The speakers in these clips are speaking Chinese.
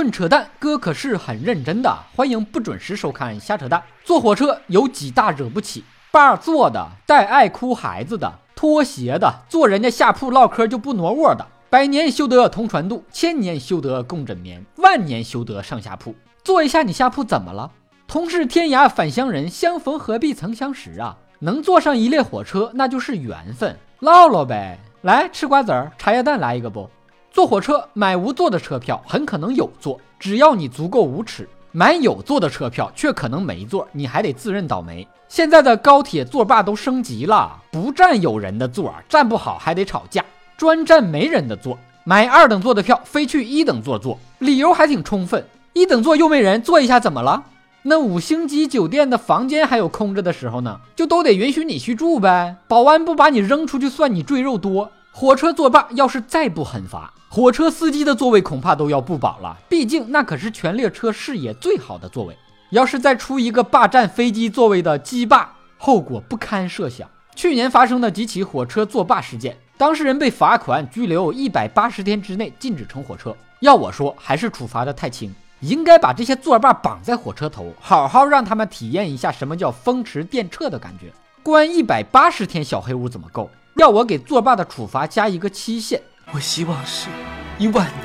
论扯淡，哥可是很认真的。欢迎不准时收看瞎扯淡。坐火车有几大惹不起？爸坐的，带爱哭孩子的，拖鞋的，坐人家下铺唠嗑就不挪窝的。百年修得同船渡，千年修得共枕眠，万年修得上下铺。坐一下你下铺怎么了？同是天涯返乡人，相逢何必曾相识啊！能坐上一列火车，那就是缘分，唠唠呗。来吃瓜子儿，茶叶蛋来一个不？坐火车买无座的车票，很可能有座，只要你足够无耻；买有座的车票，却可能没座，你还得自认倒霉。现在的高铁座霸都升级了，不占有人的座，站不好还得吵架。专占没人的座，买二等座的票，非去一等座坐，理由还挺充分。一等座又没人，坐一下怎么了？那五星级酒店的房间还有空着的时候呢，就都得允许你去住呗。保安不把你扔出去，算你赘肉多。火车作霸要是再不狠罚，火车司机的座位恐怕都要不保了。毕竟那可是全列车视野最好的座位，要是再出一个霸占飞机座位的机霸，后果不堪设想。去年发生的几起火车作霸事件。当事人被罚款、拘留一百八十天之内禁止乘火车。要我说，还是处罚的太轻，应该把这些作霸绑在火车头，好好让他们体验一下什么叫风驰电掣的感觉。关一百八十天小黑屋怎么够？要我给作霸的处罚加一个期限，我希望是一万年。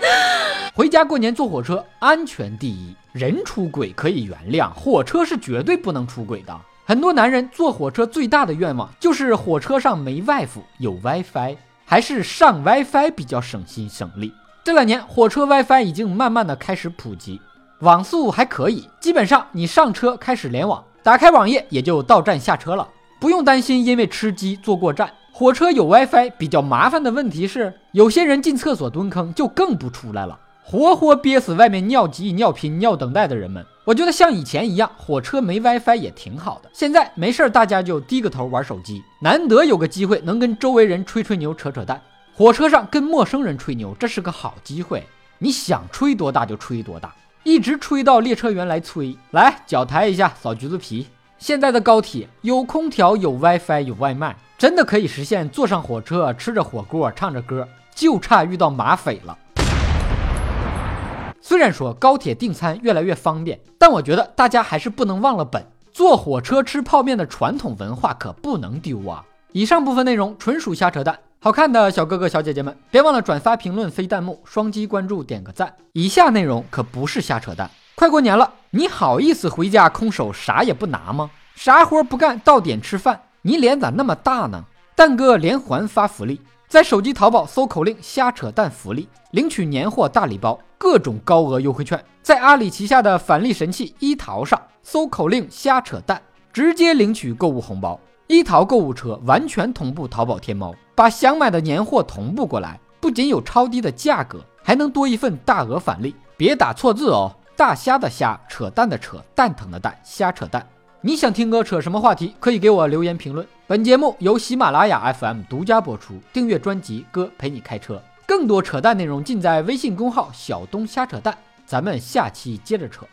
回家过年坐火车，安全第一。人出轨可以原谅，火车是绝对不能出轨的。很多男人坐火车最大的愿望就是火车上没 wife，，有 WiFi，还是上 WiFi 比较省心省力。这两年火车 WiFi 已经慢慢的开始普及，网速还可以，基本上你上车开始联网，打开网页也就到站下车了，不用担心因为吃鸡坐过站。火车有 WiFi 比较麻烦的问题是，有些人进厕所蹲坑就更不出来了。活活憋死外面尿急、尿频、尿等待的人们。我觉得像以前一样，火车没 WiFi 也挺好的。现在没事大家就低个头玩手机，难得有个机会能跟周围人吹吹牛、扯扯淡。火车上跟陌生人吹牛，这是个好机会。你想吹多大就吹多大，一直吹到列车员来催。来，脚抬一下，扫橘子皮。现在的高铁有空调、有 WiFi、有外卖，真的可以实现坐上火车吃着火锅、唱着歌，就差遇到马匪了。虽然说高铁订餐越来越方便，但我觉得大家还是不能忘了本，坐火车吃泡面的传统文化可不能丢啊！以上部分内容纯属瞎扯淡，好看的小哥哥小姐姐们别忘了转发、评论、飞弹幕、双击关注、点个赞。以下内容可不是瞎扯淡。快过年了，你好意思回家空手啥也不拿吗？啥活不干到点吃饭？你脸咋那么大呢？蛋哥连环发福利。在手机淘宝搜口令“瞎扯淡”福利，领取年货大礼包，各种高额优惠券。在阿里旗下的返利神器一淘上搜口令“瞎扯淡”，直接领取购物红包。一淘购物车完全同步淘宝天猫，把想买的年货同步过来，不仅有超低的价格，还能多一份大额返利。别打错字哦，大虾的虾，扯淡的扯，蛋疼的蛋，瞎扯淡。你想听哥扯什么话题？可以给我留言评论。本节目由喜马拉雅 FM 独家播出。订阅专辑《哥陪你开车》，更多扯淡内容尽在微信公号“小东瞎扯淡”。咱们下期接着扯。